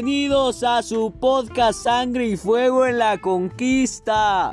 Bienvenidos a su podcast Sangre y Fuego en la Conquista.